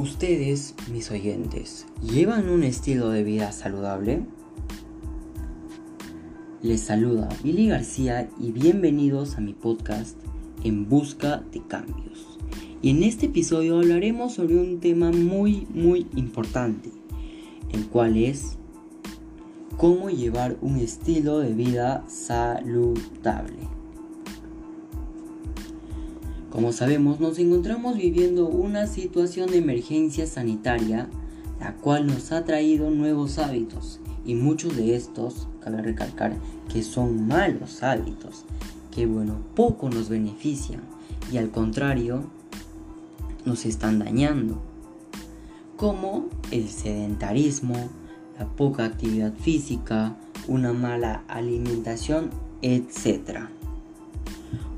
Ustedes, mis oyentes, ¿llevan un estilo de vida saludable? Les saluda Billy García y bienvenidos a mi podcast En Busca de Cambios. Y en este episodio hablaremos sobre un tema muy, muy importante, el cual es cómo llevar un estilo de vida saludable. Como sabemos, nos encontramos viviendo una situación de emergencia sanitaria, la cual nos ha traído nuevos hábitos y muchos de estos, cabe recalcar, que son malos hábitos, que bueno, poco nos benefician y al contrario, nos están dañando, como el sedentarismo, la poca actividad física, una mala alimentación, etc.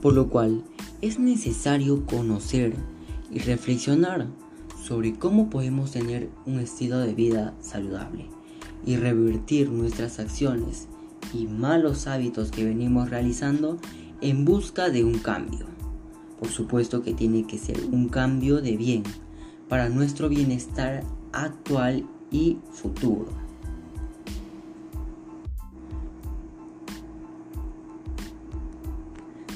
Por lo cual, es necesario conocer y reflexionar sobre cómo podemos tener un estilo de vida saludable y revertir nuestras acciones y malos hábitos que venimos realizando en busca de un cambio. Por supuesto que tiene que ser un cambio de bien para nuestro bienestar actual y futuro.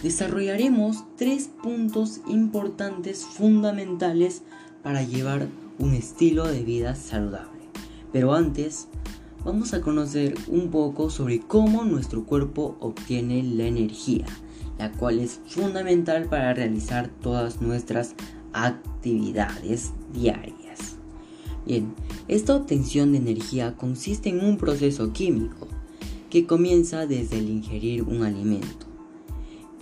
Desarrollaremos tres puntos importantes fundamentales para llevar un estilo de vida saludable. Pero antes, vamos a conocer un poco sobre cómo nuestro cuerpo obtiene la energía, la cual es fundamental para realizar todas nuestras actividades diarias. Bien, esta obtención de energía consiste en un proceso químico que comienza desde el ingerir un alimento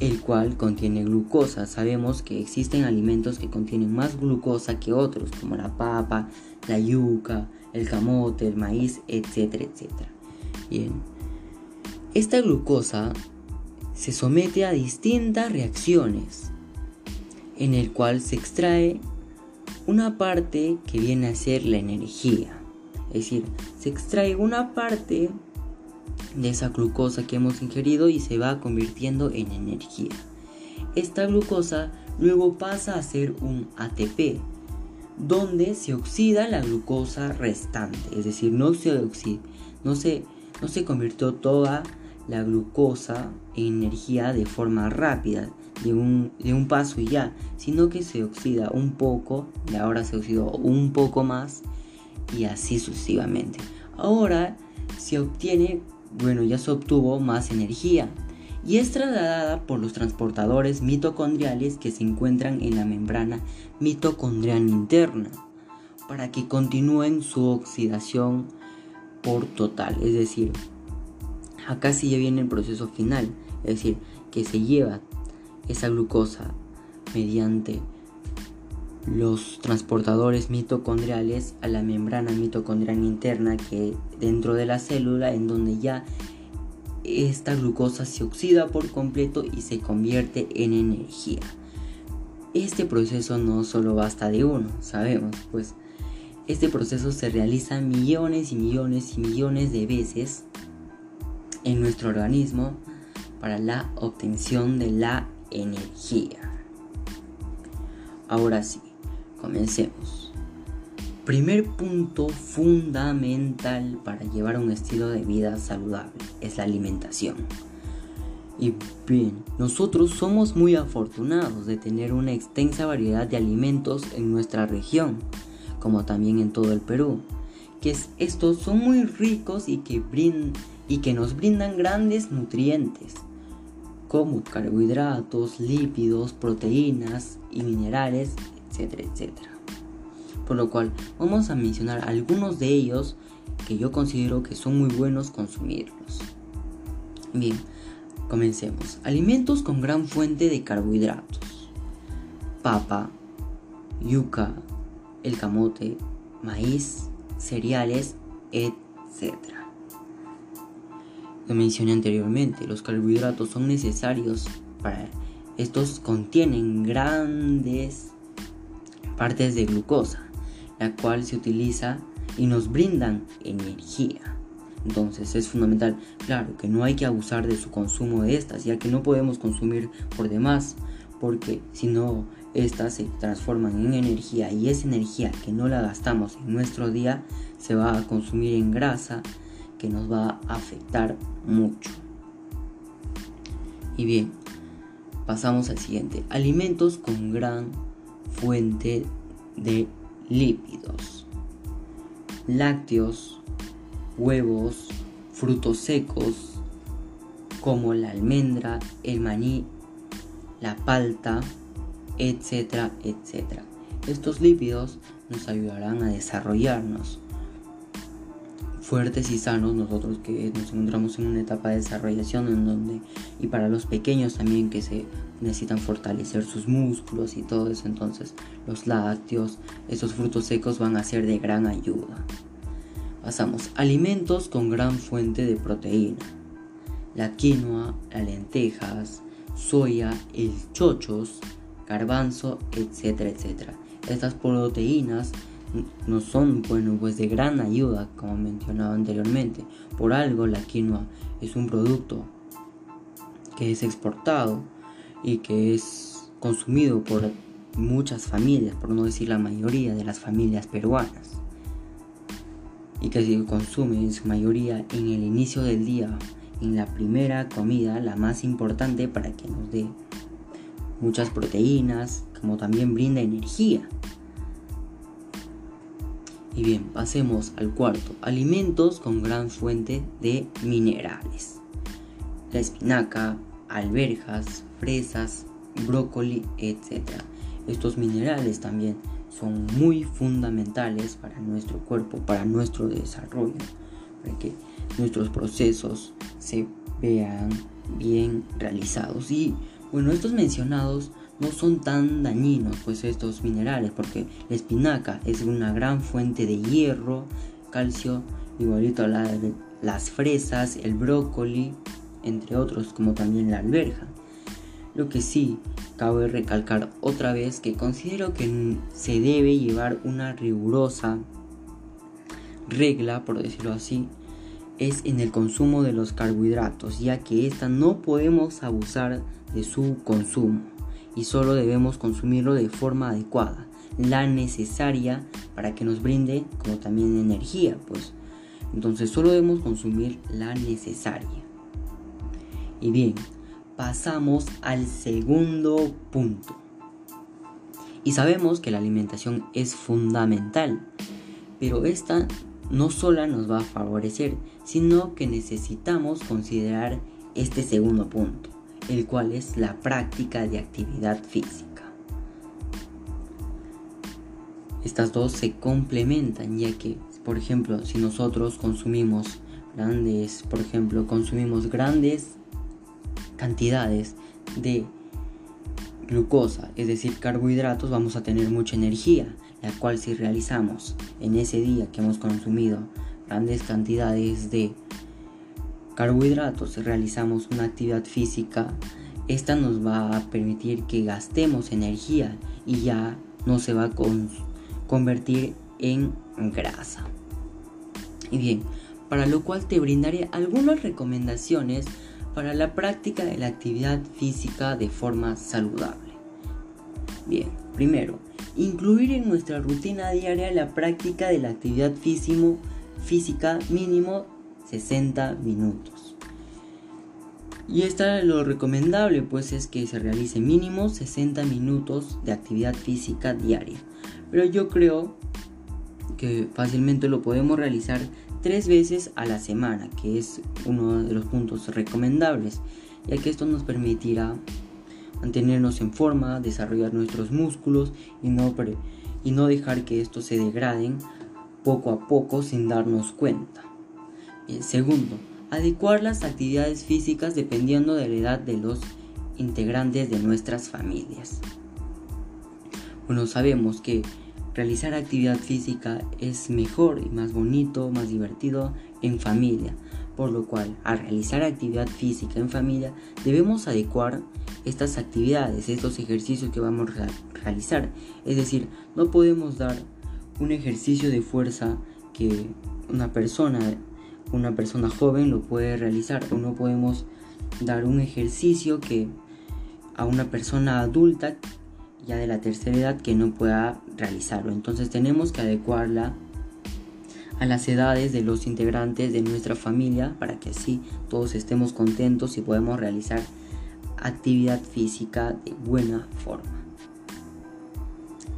el cual contiene glucosa. Sabemos que existen alimentos que contienen más glucosa que otros, como la papa, la yuca, el camote, el maíz, etcétera, etcétera. Bien. Esta glucosa se somete a distintas reacciones, en el cual se extrae una parte que viene a ser la energía. Es decir, se extrae una parte de esa glucosa que hemos ingerido y se va convirtiendo en energía. Esta glucosa luego pasa a ser un ATP, donde se oxida la glucosa restante, es decir, no se oxida, no se, no se convirtió toda la glucosa en energía de forma rápida, de un, de un paso y ya, sino que se oxida un poco, y ahora se oxidó un poco más, y así sucesivamente. Ahora se obtiene bueno, ya se obtuvo más energía y es trasladada por los transportadores mitocondriales que se encuentran en la membrana mitocondrial interna para que continúen su oxidación por total, es decir, acá sí ya viene el proceso final, es decir, que se lleva esa glucosa mediante los transportadores mitocondriales a la membrana mitocondrial interna que dentro de la célula en donde ya esta glucosa se oxida por completo y se convierte en energía. Este proceso no solo basta de uno, sabemos, pues este proceso se realiza millones y millones y millones de veces en nuestro organismo para la obtención de la energía. Ahora sí, Comencemos. Primer punto fundamental para llevar un estilo de vida saludable es la alimentación. Y bien, nosotros somos muy afortunados de tener una extensa variedad de alimentos en nuestra región, como también en todo el Perú, que estos son muy ricos y que, nos brindan grandes nutrientes, como carbohidratos, lípidos, proteínas y minerales etcétera, etcétera. Por lo cual vamos a mencionar algunos de ellos que yo considero que son muy buenos consumirlos. Bien, comencemos. Alimentos con gran fuente de carbohidratos. Papa, yuca, el camote, maíz, cereales, etc. Lo mencioné anteriormente, los carbohidratos son necesarios para... Estos contienen grandes partes de glucosa, la cual se utiliza y nos brindan energía. Entonces es fundamental, claro, que no hay que abusar de su consumo de estas, ya que no podemos consumir por demás, porque si no estas se transforman en energía y esa energía que no la gastamos en nuestro día se va a consumir en grasa que nos va a afectar mucho. Y bien, pasamos al siguiente. Alimentos con gran fuente de lípidos. Lácteos, huevos, frutos secos como la almendra, el maní, la palta, etcétera, etcétera. Estos lípidos nos ayudarán a desarrollarnos fuertes y sanos nosotros que nos encontramos en una etapa de desarrollación en donde y para los pequeños también que se necesitan fortalecer sus músculos y todo eso. Entonces los lácteos esos frutos secos van a ser de gran ayuda. Pasamos. Alimentos con gran fuente de proteína. La quinoa las lentejas soya el chochos garbanzo etcétera etcétera. Estas proteínas no son bueno pues de gran ayuda como mencionaba anteriormente. Por algo la quinoa es un producto que es exportado y que es consumido por muchas familias por no decir la mayoría de las familias peruanas y que se consume en su mayoría en el inicio del día en la primera comida la más importante para que nos dé muchas proteínas como también brinda energía y bien, pasemos al cuarto. Alimentos con gran fuente de minerales. La espinaca, alberjas, fresas, brócoli, etc. Estos minerales también son muy fundamentales para nuestro cuerpo, para nuestro desarrollo, para que nuestros procesos se vean bien realizados. Y bueno, estos mencionados no son tan dañinos pues estos minerales porque la espinaca es una gran fuente de hierro, calcio, igualito a las fresas, el brócoli, entre otros como también la alberja. Lo que sí cabe recalcar otra vez que considero que se debe llevar una rigurosa regla, por decirlo así, es en el consumo de los carbohidratos, ya que esta no podemos abusar de su consumo y solo debemos consumirlo de forma adecuada, la necesaria para que nos brinde como también energía, pues entonces solo debemos consumir la necesaria. Y bien, pasamos al segundo punto. Y sabemos que la alimentación es fundamental, pero esta no sola nos va a favorecer, sino que necesitamos considerar este segundo punto el cual es la práctica de actividad física. Estas dos se complementan ya que, por ejemplo, si nosotros consumimos grandes, por ejemplo, consumimos grandes cantidades de glucosa, es decir, carbohidratos, vamos a tener mucha energía, la cual si realizamos en ese día que hemos consumido grandes cantidades de carbohidratos realizamos una actividad física, esta nos va a permitir que gastemos energía y ya no se va a convertir en grasa. Y bien, para lo cual te brindaré algunas recomendaciones para la práctica de la actividad física de forma saludable. Bien, primero, incluir en nuestra rutina diaria la práctica de la actividad física mínimo 60 minutos. Y esta lo recomendable pues es que se realice mínimo 60 minutos de actividad física diaria. Pero yo creo que fácilmente lo podemos realizar tres veces a la semana, que es uno de los puntos recomendables, ya que esto nos permitirá mantenernos en forma, desarrollar nuestros músculos y no, y no dejar que estos se degraden poco a poco sin darnos cuenta. Eh, segundo, adecuar las actividades físicas dependiendo de la edad de los integrantes de nuestras familias. Bueno, sabemos que realizar actividad física es mejor y más bonito, más divertido en familia, por lo cual al realizar actividad física en familia debemos adecuar estas actividades, estos ejercicios que vamos a realizar. Es decir, no podemos dar un ejercicio de fuerza que una persona una persona joven lo puede realizar o no podemos dar un ejercicio que a una persona adulta ya de la tercera edad que no pueda realizarlo. Entonces tenemos que adecuarla a las edades de los integrantes de nuestra familia para que así todos estemos contentos y podamos realizar actividad física de buena forma.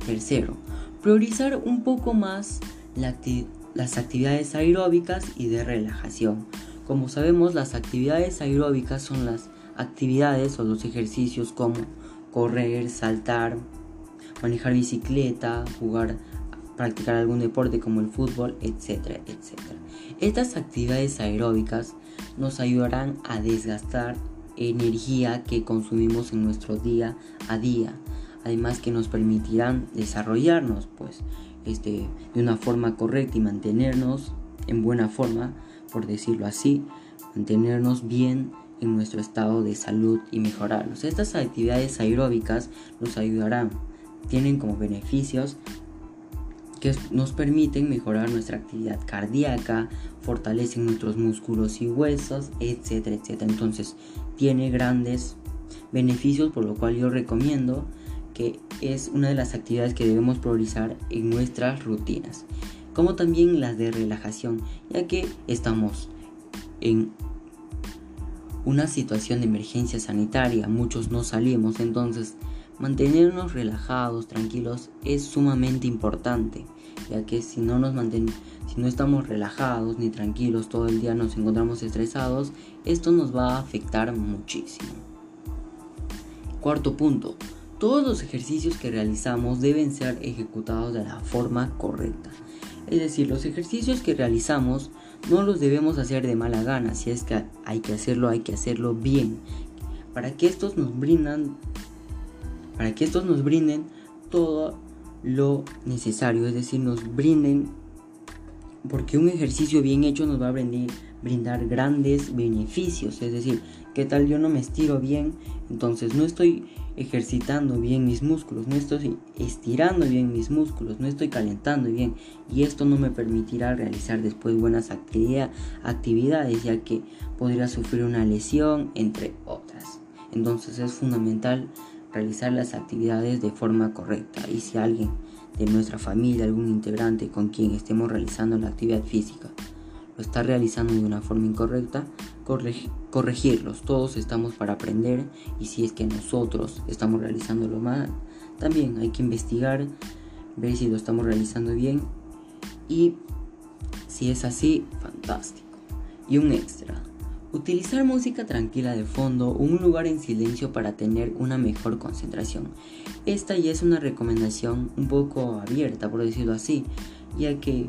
Tercero, priorizar un poco más las actividades aeróbicas y de relajación. Como sabemos, las actividades aeróbicas son las actividades o los ejercicios como correr, saltar, manejar bicicleta, jugar, practicar algún deporte como el fútbol, etcétera, etcétera. Estas actividades aeróbicas nos ayudarán a desgastar energía que consumimos en nuestro día a día, además que nos permitirán desarrollarnos pues este, de una forma correcta y mantenernos en buena forma, por decirlo así, mantenernos bien en nuestro estado de salud y mejorarlos. Estas actividades aeróbicas nos ayudarán, tienen como beneficios que nos permiten mejorar nuestra actividad cardíaca, fortalecen nuestros músculos y huesos, etcétera, etcétera. Entonces, tiene grandes beneficios, por lo cual yo recomiendo que es una de las actividades que debemos priorizar en nuestras rutinas, como también las de relajación, ya que estamos en una situación de emergencia sanitaria, muchos no salimos, entonces mantenernos relajados, tranquilos es sumamente importante, ya que si no nos mantenemos si no estamos relajados ni tranquilos todo el día nos encontramos estresados, esto nos va a afectar muchísimo. Cuarto punto, todos los ejercicios que realizamos deben ser ejecutados de la forma correcta. Es decir, los ejercicios que realizamos no los debemos hacer de mala gana, si es que hay que hacerlo, hay que hacerlo bien. Para que estos nos brindan para que estos nos brinden todo lo necesario, es decir, nos brinden porque un ejercicio bien hecho nos va a brindar, grandes beneficios. Es decir, ¿qué tal yo no me estiro bien? Entonces no estoy ejercitando bien mis músculos, no estoy estirando bien mis músculos, no estoy calentando bien. Y esto no me permitirá realizar después buenas actividades, ya que podría sufrir una lesión, entre otras. Entonces es fundamental realizar las actividades de forma correcta. Y si alguien de nuestra familia, algún integrante con quien estemos realizando la actividad física, lo está realizando de una forma incorrecta, corregirlos. Todos estamos para aprender y si es que nosotros estamos realizándolo mal, también hay que investigar, ver si lo estamos realizando bien y si es así, fantástico. Y un extra. Utilizar música tranquila de fondo un lugar en silencio para tener una mejor concentración. Esta ya es una recomendación un poco abierta, por decirlo así, ya que,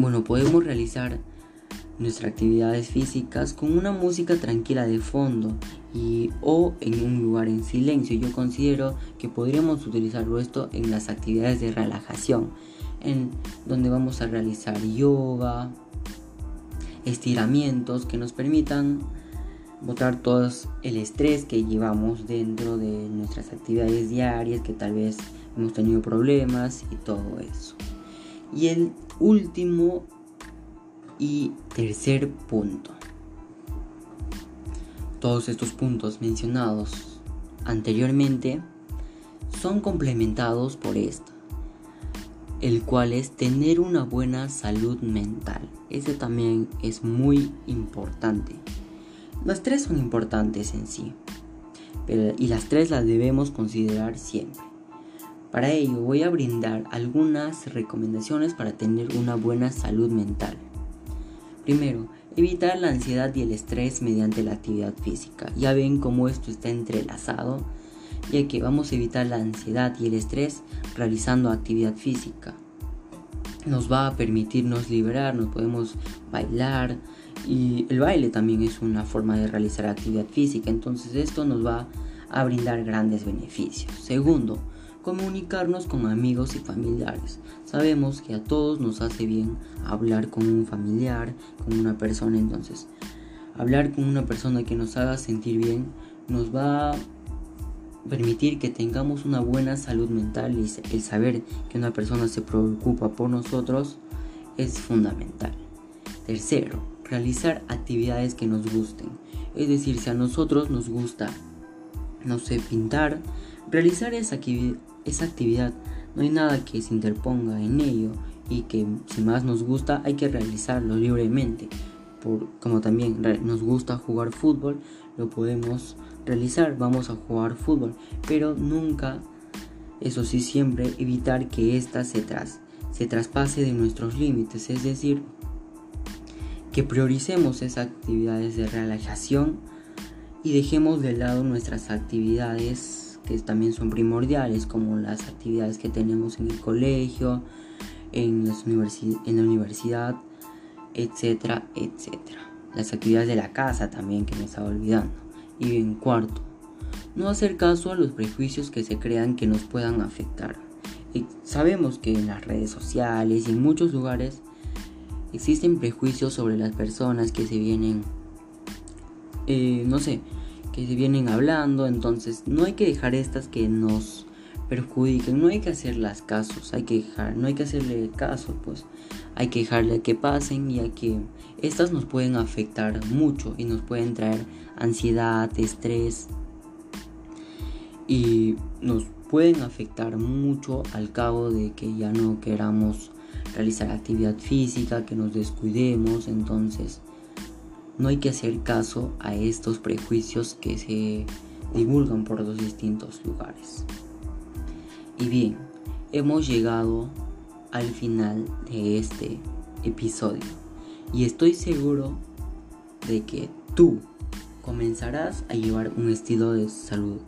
bueno, podemos realizar nuestras actividades físicas con una música tranquila de fondo y o en un lugar en silencio. Yo considero que podríamos utilizarlo esto en las actividades de relajación, en donde vamos a realizar yoga, estiramientos que nos permitan botar todo el estrés que llevamos dentro de nuestras actividades diarias, que tal vez hemos tenido problemas y todo eso. Y el último y tercer punto. Todos estos puntos mencionados anteriormente son complementados por esto el cual es tener una buena salud mental. Ese también es muy importante. Las tres son importantes en sí, y las tres las debemos considerar siempre. Para ello voy a brindar algunas recomendaciones para tener una buena salud mental. Primero, evitar la ansiedad y el estrés mediante la actividad física. Ya ven cómo esto está entrelazado ya que vamos a evitar la ansiedad y el estrés realizando actividad física. Nos va a permitirnos liberar, nos podemos bailar y el baile también es una forma de realizar actividad física, entonces esto nos va a brindar grandes beneficios. Segundo, comunicarnos con amigos y familiares. Sabemos que a todos nos hace bien hablar con un familiar, con una persona, entonces hablar con una persona que nos haga sentir bien nos va a permitir que tengamos una buena salud mental y el saber que una persona se preocupa por nosotros es fundamental. Tercero, realizar actividades que nos gusten. Es decir, si a nosotros nos gusta, no sé, pintar, realizar esa, esa actividad no hay nada que se interponga en ello y que si más nos gusta hay que realizarlo libremente. Por, como también nos gusta jugar fútbol, lo podemos realizar, vamos a jugar fútbol, pero nunca, eso sí, siempre evitar que ésta se, tras, se traspase de nuestros límites, es decir, que prioricemos esas actividades de relajación y dejemos de lado nuestras actividades que también son primordiales, como las actividades que tenemos en el colegio, en, las en la universidad, etcétera, etcétera. Las actividades de la casa también que me estaba olvidando. Y en cuarto, no hacer caso a los prejuicios que se crean que nos puedan afectar. Sabemos que en las redes sociales y en muchos lugares existen prejuicios sobre las personas que se vienen, eh, no sé, que vienen hablando, entonces no hay que dejar estas que nos perjudiquen, no hay que hacerlas casos, hay que dejar, no hay que hacerle caso, pues. Hay que dejarle que pasen y a que estas nos pueden afectar mucho y nos pueden traer ansiedad, estrés y nos pueden afectar mucho al cabo de que ya no queramos realizar actividad física, que nos descuidemos, entonces no hay que hacer caso a estos prejuicios que se divulgan por los distintos lugares. Y bien, hemos llegado al final de este episodio y estoy seguro de que tú comenzarás a llevar un estilo de salud,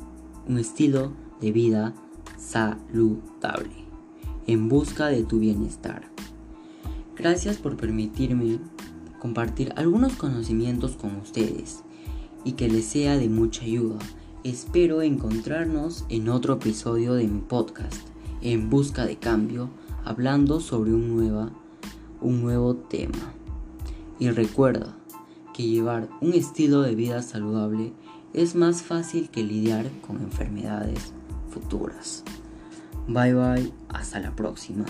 un estilo de vida saludable en busca de tu bienestar. Gracias por permitirme compartir algunos conocimientos con ustedes y que les sea de mucha ayuda. Espero encontrarnos en otro episodio de mi podcast, En Busca de Cambio, hablando sobre un, nueva, un nuevo tema. Y recuerda que llevar un estilo de vida saludable es más fácil que lidiar con enfermedades futuras. Bye bye, hasta la próxima.